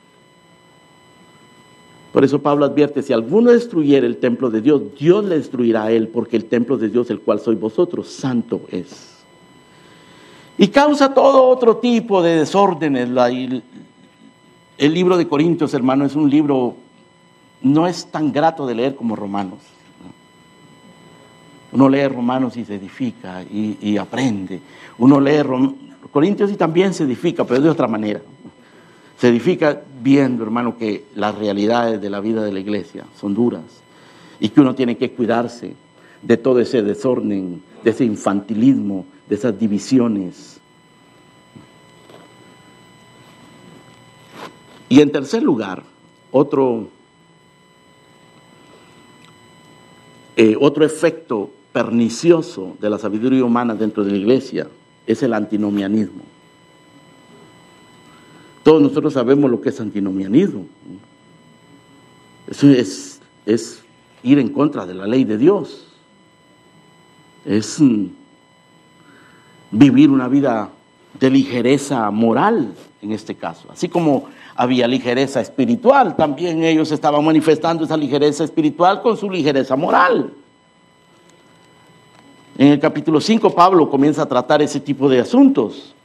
Speaker 1: Por eso Pablo advierte, si alguno destruyera el templo de Dios, Dios le destruirá a él, porque el templo de Dios, el cual sois vosotros, santo es. Y causa todo otro tipo de desórdenes. El libro de Corintios, hermano, es un libro no es tan grato de leer como Romanos. Uno lee Romanos y se edifica y, aprende. Uno lee Corintios y también se edifica, pero de otra manera. Se edifica viendo, hermano, que las realidades de la vida de la iglesia son duras y que uno tiene que cuidarse de todo ese desorden, de ese infantilismo, de esas divisiones. Y en tercer lugar, otro, eh, otro efecto pernicioso de la sabiduría humana dentro de la iglesia es el antinomianismo. Todos nosotros sabemos lo que es antinomianismo. Eso es, ir en contra de la ley de Dios. Es mm, vivir una vida de ligereza moral en este caso. Así como había ligereza espiritual, también ellos estaban manifestando esa ligereza espiritual con su ligereza moral. En el capítulo 5 Pablo comienza a tratar ese tipo de asuntos.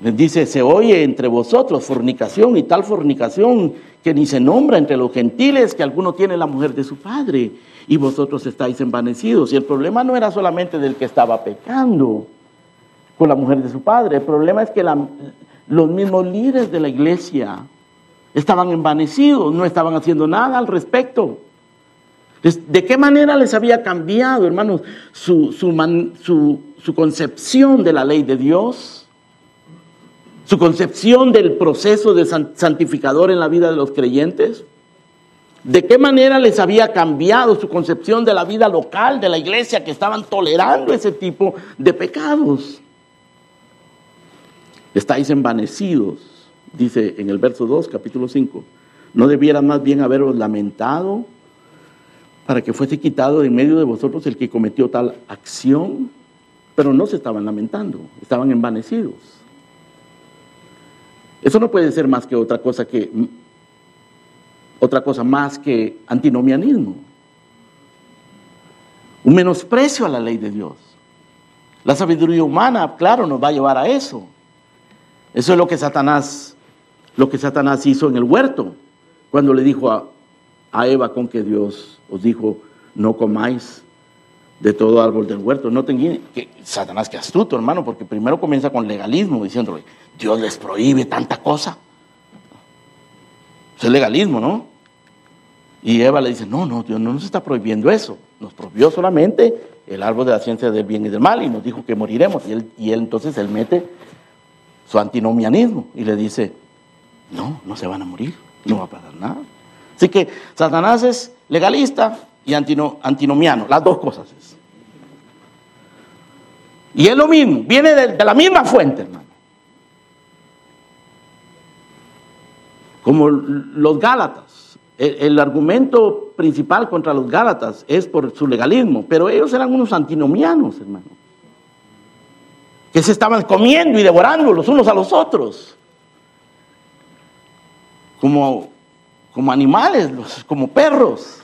Speaker 1: Dice, se oye entre vosotros fornicación y tal fornicación que ni se nombra entre los gentiles que alguno tiene la mujer de su padre y vosotros estáis envanecidos. Y el problema no era solamente del que estaba pecando con la mujer de su padre, el problema es que los mismos líderes de la iglesia estaban envanecidos, no estaban haciendo nada al respecto. ¿De qué manera les había cambiado, hermanos, su, su, concepción de la ley de Dios? ¿Su concepción del proceso de santificador en la vida de los creyentes? ¿De qué manera les había cambiado su concepción de la vida local de la iglesia que estaban tolerando ese tipo de pecados? Estáis envanecidos, dice en el verso 2, capítulo 5. ¿No debiera más bien haberos lamentado para que fuese quitado de en medio de vosotros el que cometió tal acción, pero no se estaban lamentando, estaban envanecidos. Eso no puede ser más que otra cosa que otra cosa más que antinomianismo. Un menosprecio a la ley de Dios. La sabiduría humana, claro, nos va a llevar a eso. Eso es lo que Satanás, lo que Satanás hizo en el huerto, cuando le dijo a, a Eva con que Dios os dijo, no comáis de todo árbol del huerto. No tengan que Satanás que astuto, hermano, porque primero comienza con legalismo, diciéndole, Dios les prohíbe tanta cosa. es legalismo, ¿no? Y Eva le dice, no, no, Dios no nos está prohibiendo eso. Nos prohibió solamente el árbol de la ciencia del bien y del mal y nos dijo que moriremos. Y él, y él entonces él mete su antinomianismo y le dice, no, no se van a morir, no va a pasar nada. Así que Satanás es legalista y antinomiano, las dos cosas. Es. Y es lo mismo, viene de, la misma fuente, hermano. Como los Gálatas. El, el, argumento principal contra los Gálatas es por su legalismo, pero ellos eran unos antinomianos, hermano. Que se estaban comiendo y devorando los unos a los otros. Como como animales, como perros,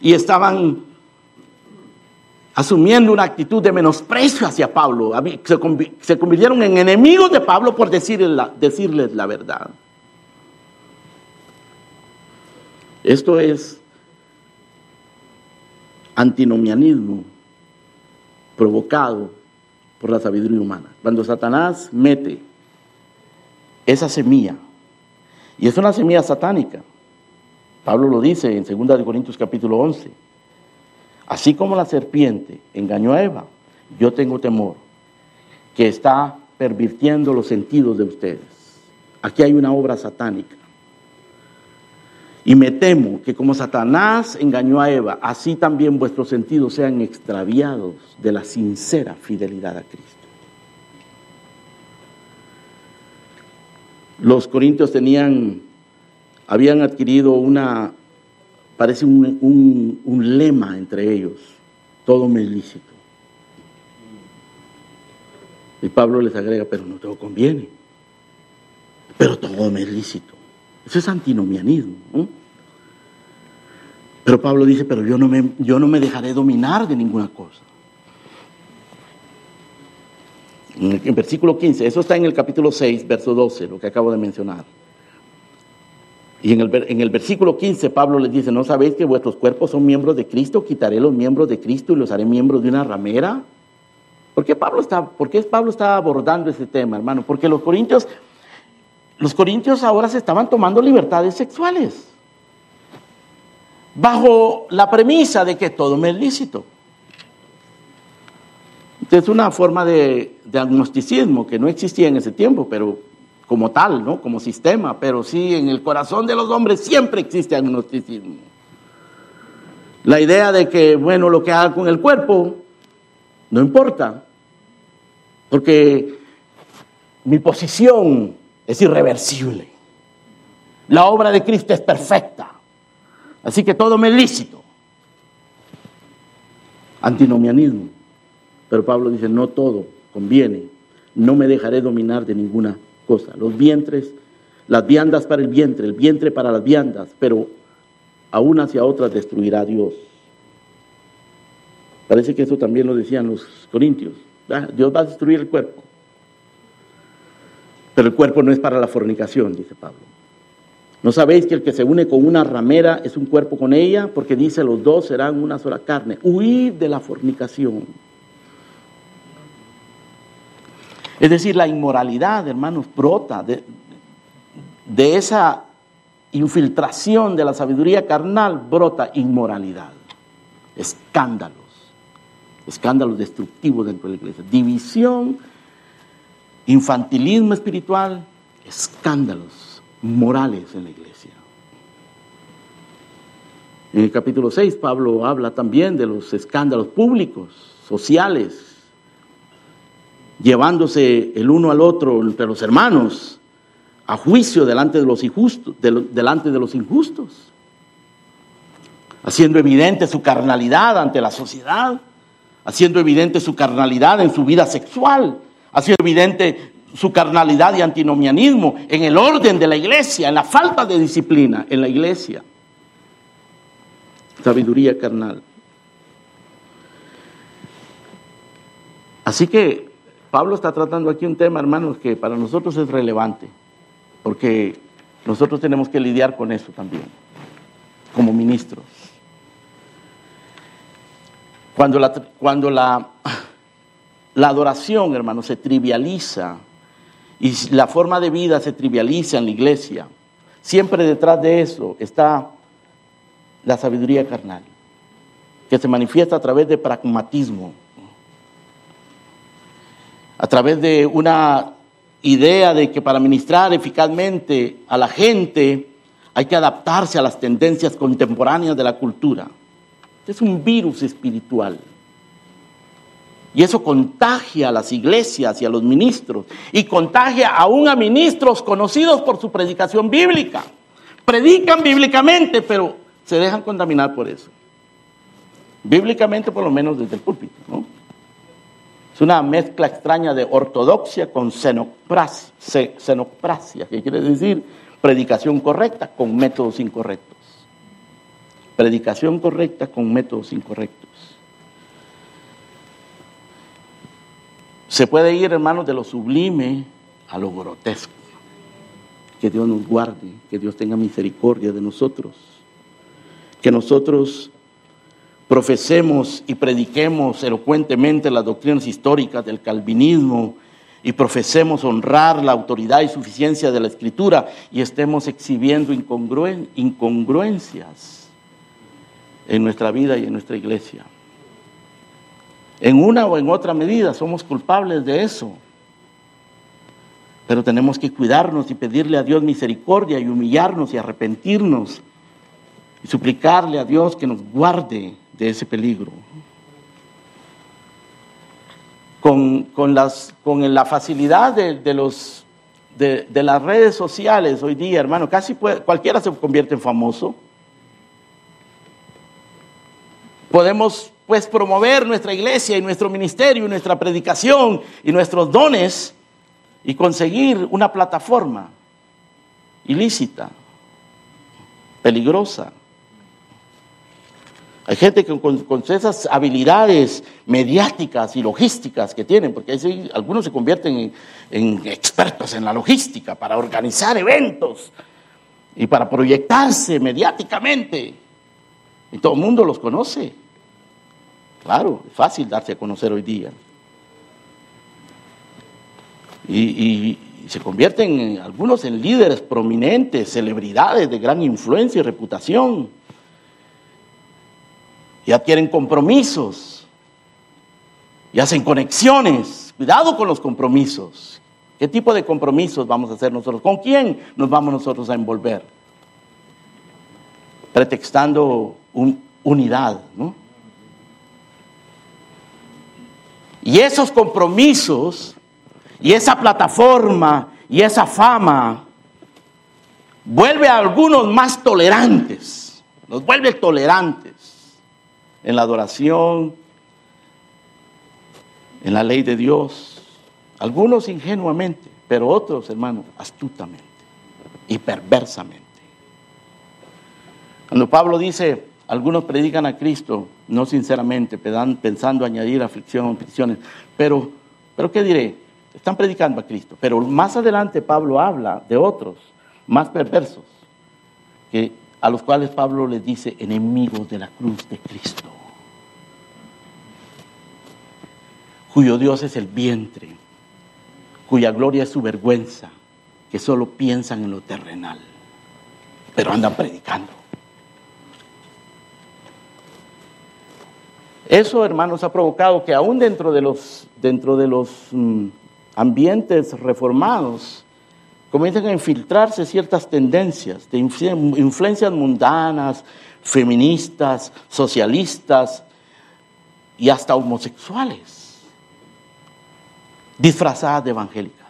Speaker 1: y estaban asumiendo una actitud de menosprecio hacia Pablo. Se convirtieron en enemigos de Pablo por decirles la, decirles la verdad. Esto es antinomianismo provocado por la sabiduría humana. Cuando Satanás mete esa semilla, y es una semilla satánica, Pablo lo dice en 2 Corintios capítulo 11. Así como la serpiente engañó a Eva, yo tengo temor que está pervirtiendo los sentidos de ustedes. Aquí hay una obra satánica. Y me temo que como Satanás engañó a Eva, así también vuestros sentidos sean extraviados de la sincera fidelidad a Cristo. Los corintios tenían habían adquirido una, parece un, lema entre ellos, todo me es lícito. Y Pablo les agrega, pero no todo conviene, pero todo me es lícito. Eso es antinomianismo. Pero Pablo dice, pero yo no, me, yo no me dejaré dominar de ninguna cosa. En el versículo 15, eso está en el capítulo 6, verso 12, lo que acabo de mencionar. Y en el, en el versículo 15 Pablo les dice, ¿no sabéis que vuestros cuerpos son miembros de Cristo? Quitaré los miembros de Cristo y los haré miembros de una ramera. ¿Por qué Pablo está, por qué Pablo está abordando ese tema, hermano? Porque los corintios, los corintios ahora se estaban tomando libertades sexuales. Bajo la premisa de que todo me es lícito. Es una forma de, de agnosticismo que no existía en ese tiempo, pero como tal, ¿no? Como sistema, pero sí en el corazón de los hombres siempre existe agnosticismo. La idea de que, bueno, lo que haga con el cuerpo no importa, porque mi posición es irreversible. La obra de Cristo es perfecta, así que todo me es lícito. Antinomianismo. Pero Pablo dice, no todo conviene, no me dejaré dominar de ninguna los vientres, las viandas para el vientre, el vientre para las viandas, pero a unas y a otras destruirá Dios. Parece que eso también lo decían los corintios. Dios va a destruir el cuerpo. Pero el cuerpo no es para la fornicación, dice Pablo. ¿No sabéis que el que se une con una ramera es un cuerpo con ella? Porque dice los dos serán una sola carne. Huid de la fornicación. Es decir, la inmoralidad, hermanos, brota de, esa infiltración de la sabiduría carnal, brota inmoralidad, escándalos, escándalos destructivos dentro de la iglesia, división, infantilismo espiritual, escándalos morales en la iglesia. En el capítulo 6 Pablo habla también de los escándalos públicos, sociales, llevándose el uno al otro entre los hermanos a juicio delante de los injustos, delante de los injustos, haciendo evidente su carnalidad ante la sociedad, haciendo evidente su carnalidad en su vida sexual, haciendo evidente su carnalidad y antinomianismo en el orden de la iglesia, en la falta de disciplina en la iglesia. Sabiduría carnal. Así que Pablo está tratando aquí un tema, hermanos, que para nosotros es relevante, porque nosotros tenemos que lidiar con eso también, como ministros. Cuando la, cuando la, la adoración, hermanos, se trivializa y la forma de vida se trivializa en la iglesia, siempre detrás de eso está la sabiduría carnal, que se manifiesta a través de pragmatismo, a través de una idea de que para ministrar eficazmente a la gente hay que adaptarse a las tendencias contemporáneas de la cultura. Es un virus espiritual. Y eso contagia a las iglesias y a los ministros. Y contagia aún a ministros conocidos por su predicación bíblica. Predican bíblicamente, pero se dejan contaminar por eso. Bíblicamente por lo menos desde el púlpito, ¿no? Es una mezcla extraña de ortodoxia con xenoprasia, que quiere decir predicación correcta con métodos incorrectos. Predicación correcta con métodos incorrectos. Se puede ir, hermanos, de lo sublime a lo grotesco. Que Dios nos guarde, que Dios tenga misericordia de nosotros. Que nosotros profesemos y prediquemos elocuentemente las doctrinas históricas del calvinismo y profesemos honrar la autoridad y suficiencia de la escritura y estemos exhibiendo incongruencias en nuestra vida y en nuestra iglesia. En una o en otra medida somos culpables de eso. Pero tenemos que cuidarnos y pedirle a Dios misericordia y humillarnos y arrepentirnos y suplicarle a Dios que nos guarde de ese peligro. Con, las, con la facilidad de, los, de, las redes sociales hoy día, hermano, casi cualquiera se convierte en famoso. Podemos pues promover nuestra iglesia y nuestro ministerio y nuestra predicación y nuestros dones y conseguir una plataforma ilícita, peligrosa. Hay gente que con, esas habilidades mediáticas y logísticas que tienen, porque algunos se convierten en, expertos en la logística para organizar eventos y para proyectarse mediáticamente. Y todo el mundo los conoce. Claro, es fácil darse a conocer hoy día. Y, se convierten en, algunos en líderes prominentes, celebridades de gran influencia y reputación. Y adquieren compromisos. Y hacen conexiones. Cuidado con los compromisos. ¿Qué tipo de compromisos vamos a hacer nosotros? ¿Con quién nos vamos nosotros a envolver? Pretextando unidad, ¿no? Y esos compromisos y esa plataforma y esa fama vuelve a algunos más tolerantes, nos vuelve tolerantes en la adoración, en la ley de Dios, algunos ingenuamente, pero otros, hermanos, astutamente y perversamente. Cuando Pablo dice, algunos predican a Cristo, no sinceramente, pensando añadir aflicción o aflicciones, pero, pero ¿qué diré? Están predicando a Cristo. Pero más adelante Pablo habla de otros más perversos, que, a los cuales Pablo les dice enemigos de la cruz de Cristo, cuyo Dios es el vientre, cuya gloria es su vergüenza, que solo piensan en lo terrenal, pero andan predicando. Eso, hermanos, ha provocado que aún dentro de los, dentro de los mm, ambientes reformados comienzan a infiltrarse ciertas tendencias de influencias mundanas, feministas, socialistas y hasta homosexuales, disfrazadas de evangélicas.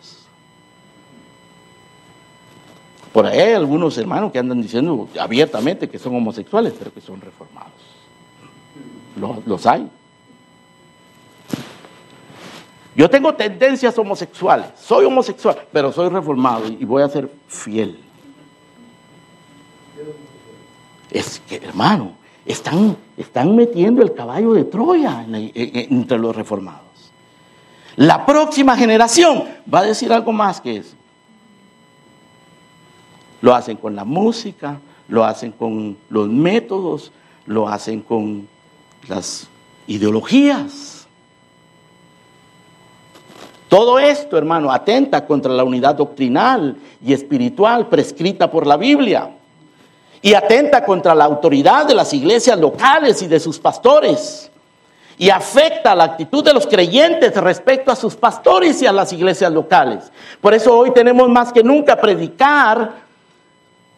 Speaker 1: Por ahí hay algunos hermanos que andan diciendo abiertamente que son homosexuales, pero que son reformados. Los, los hay. Yo tengo tendencias homosexuales, soy homosexual, pero soy reformado y voy a ser fiel. Es que, hermano, están, están metiendo el caballo de Troya entre los reformados. La próxima generación va a decir algo más que eso. Lo hacen con la música, lo hacen con los métodos, lo hacen con las ideologías. Todo esto, hermano, atenta contra la unidad doctrinal y espiritual prescrita por la Biblia. Y atenta contra la autoridad de las iglesias locales y de sus pastores. Y afecta la actitud de los creyentes respecto a sus pastores y a las iglesias locales. Por eso hoy tenemos más que nunca predicar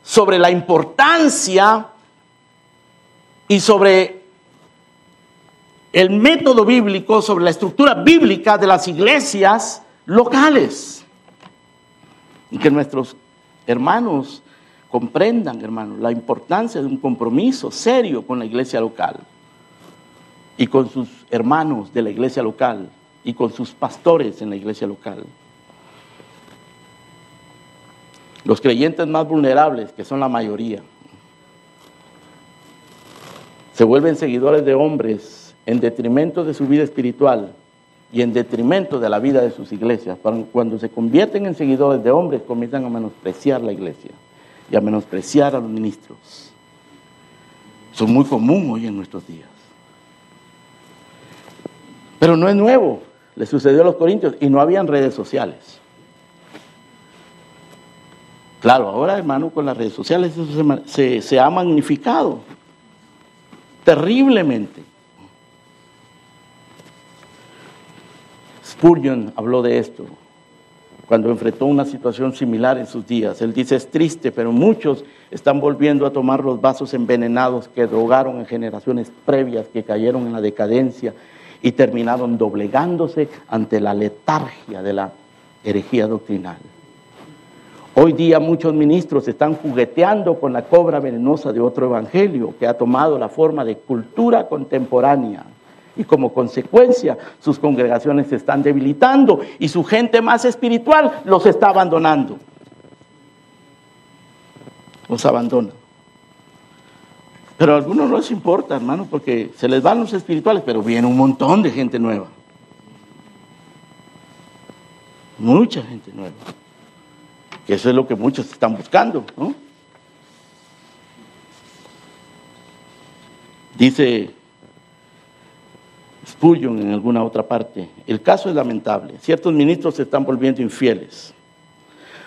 Speaker 1: sobre la importancia y sobre el método bíblico, sobre la estructura bíblica de las iglesias locales. Y que nuestros hermanos comprendan, hermanos, la importancia de un compromiso serio con la iglesia local y con sus hermanos de la iglesia local y con sus pastores en la iglesia local. Los creyentes más vulnerables, que son la mayoría, se vuelven seguidores de hombres en detrimento de su vida espiritual y en detrimento de la vida de sus iglesias. Cuando se convierten en seguidores de hombres, comienzan a menospreciar la iglesia y a menospreciar a los ministros. Es muy común hoy en nuestros días. Pero no es nuevo. Le sucedió a los corintios y no habían redes sociales. Claro, ahora hermano, con las redes sociales eso se, se ha magnificado terriblemente. Spurgeon habló de esto cuando enfrentó una situación similar en sus días. Él dice, es triste, pero muchos están volviendo a tomar los vasos envenenados que drogaron en generaciones previas, que cayeron en la decadencia y terminaron doblegándose ante la letargia de la herejía doctrinal. Hoy día muchos ministros están jugueteando con la cobra venenosa de otro evangelio que ha tomado la forma de cultura contemporánea y como consecuencia sus congregaciones se están debilitando y su gente más espiritual los está abandonando. Los abandona. Pero a algunos no les importa, hermano, porque se les van los espirituales, pero viene un montón de gente nueva. Mucha gente nueva. Que eso es lo que muchos están buscando, ¿no? Dice Spurgeon en alguna otra parte, el caso es lamentable. Ciertos ministros se están volviendo infieles.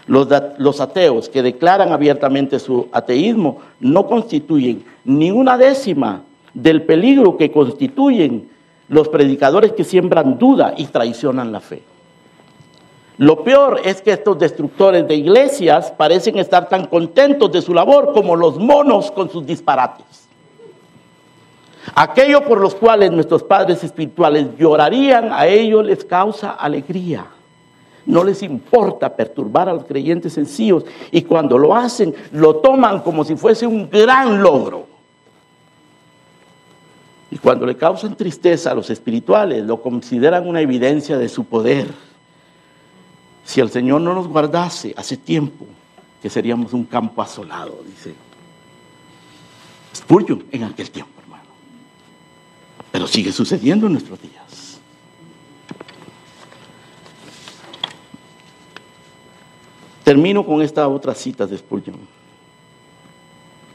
Speaker 1: Los, los, ateos que declaran abiertamente su ateísmo no constituyen ni una décima del peligro que constituyen los predicadores que siembran duda y traicionan la fe. Lo peor es que estos destructores de iglesias parecen estar tan contentos de su labor como los monos con sus disparates. Aquello por los cuales nuestros padres espirituales llorarían, a ellos les causa alegría. No les importa perturbar a los creyentes sencillos y cuando lo hacen lo toman como si fuese un gran logro. Y cuando le causan tristeza a los espirituales, lo consideran una evidencia de su poder. Si el Señor no nos guardase hace tiempo, que seríamos un campo asolado, dice Spurgeon en aquel tiempo. Pero sigue sucediendo en nuestros días. Termino con esta otra cita de Spurgeon.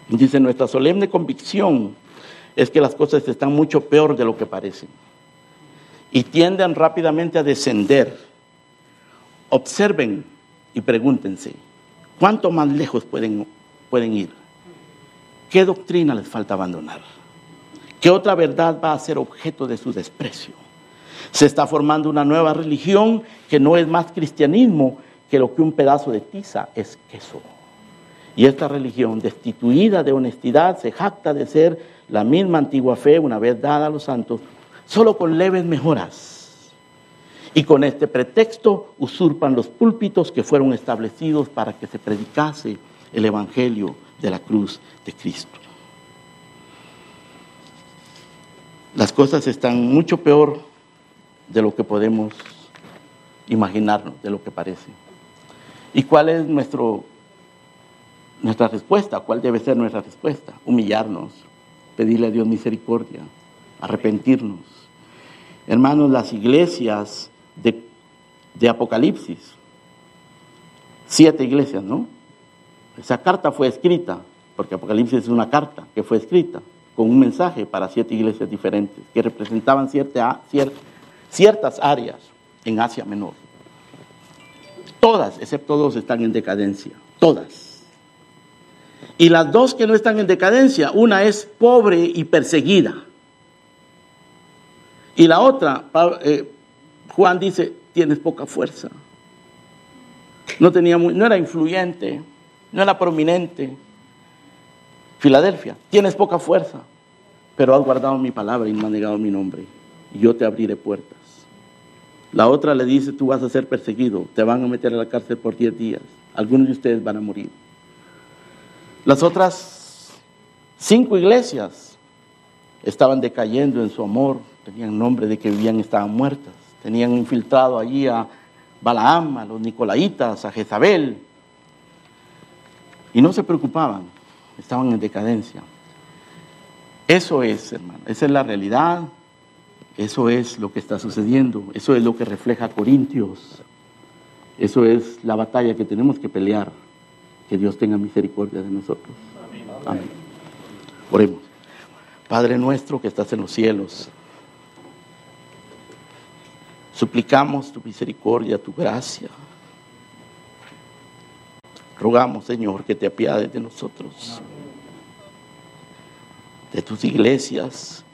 Speaker 1: Dice, nuestra solemne convicción es que las cosas están mucho peor de lo que parecen y tienden rápidamente a descender. Observen y pregúntense, ¿cuánto más lejos pueden, pueden ir? ¿Qué doctrina les falta abandonar? ¿Qué otra verdad va a ser objeto de su desprecio? Se está formando una nueva religión que no es más cristianismo que lo que un pedazo de tiza es queso. Y esta religión, destituida de honestidad, se jacta de ser la misma antigua fe, una vez dada a los santos, solo con leves mejoras. Y con este pretexto usurpan los púlpitos que fueron establecidos para que se predicase el Evangelio de la cruz de Cristo. Las cosas están mucho peor de lo que podemos imaginarnos, de lo que parece. ¿Y cuál es nuestro, nuestra respuesta? ¿Cuál debe ser nuestra respuesta? Humillarnos, pedirle a Dios misericordia, arrepentirnos. Hermanos, las iglesias de, de Apocalipsis, siete iglesias, ¿no? Esa carta fue escrita, porque Apocalipsis es una carta que fue escrita con un mensaje para siete iglesias diferentes que representaban cierta, ciertas áreas en Asia Menor. Todas, excepto dos, están en decadencia. Todas. Y las dos que no están en decadencia, una es pobre y perseguida. Y la otra, eh, Juan dice, tienes poca fuerza. No, tenía no era influyente, no era prominente. Filadelfia, tienes poca fuerza, pero has guardado mi palabra y no has negado mi nombre. Y yo te abriré puertas. La otra le dice, tú vas a ser perseguido, te van a meter a la cárcel por 10 días. Algunos de ustedes van a morir. Las otras cinco iglesias estaban decayendo en su amor, tenían nombre de que vivían estaban muertas, tenían infiltrado allí a Balaam, a los Nicolaitas, a Jezabel, y no se preocupaban, estaban en decadencia. Eso es, hermano, esa es la realidad, eso es lo que está sucediendo, eso es lo que refleja Corintios, eso es la batalla que tenemos que pelear. Que Dios tenga misericordia de nosotros. Amén. Oremos. Padre nuestro que estás en los cielos, suplicamos tu misericordia, tu gracia. Rogamos, Señor, que te apiades de nosotros, de tus iglesias,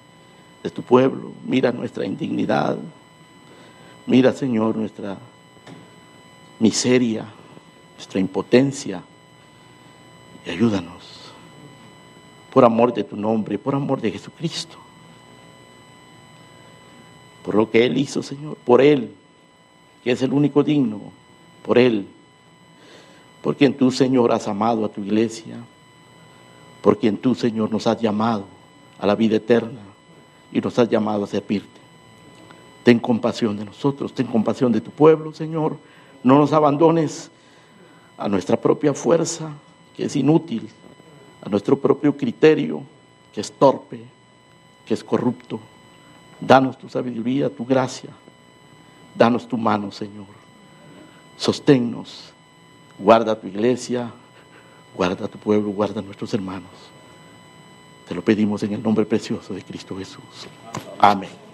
Speaker 1: de tu pueblo. Mira nuestra indignidad. Mira, Señor, nuestra miseria, nuestra impotencia y ayúdanos por amor de tu nombre, por amor de Jesucristo. Por lo que Él hizo, Señor, por Él, que es el único digno, por Él, por quien tú, Señor, has amado a tu iglesia, por quien tú, Señor, nos has llamado a la vida eterna y nos has llamado a servirte. Ten compasión de nosotros, ten compasión de tu pueblo, Señor. No nos abandones a nuestra propia fuerza, que es inútil, a nuestro propio criterio, que es torpe, que es corrupto. Danos tu sabiduría, tu gracia. Danos tu mano, Señor. Sosténnos. Guarda tu iglesia, guarda tu pueblo, guarda a nuestros hermanos. Te lo pedimos en el nombre precioso de Cristo Jesús. Amén.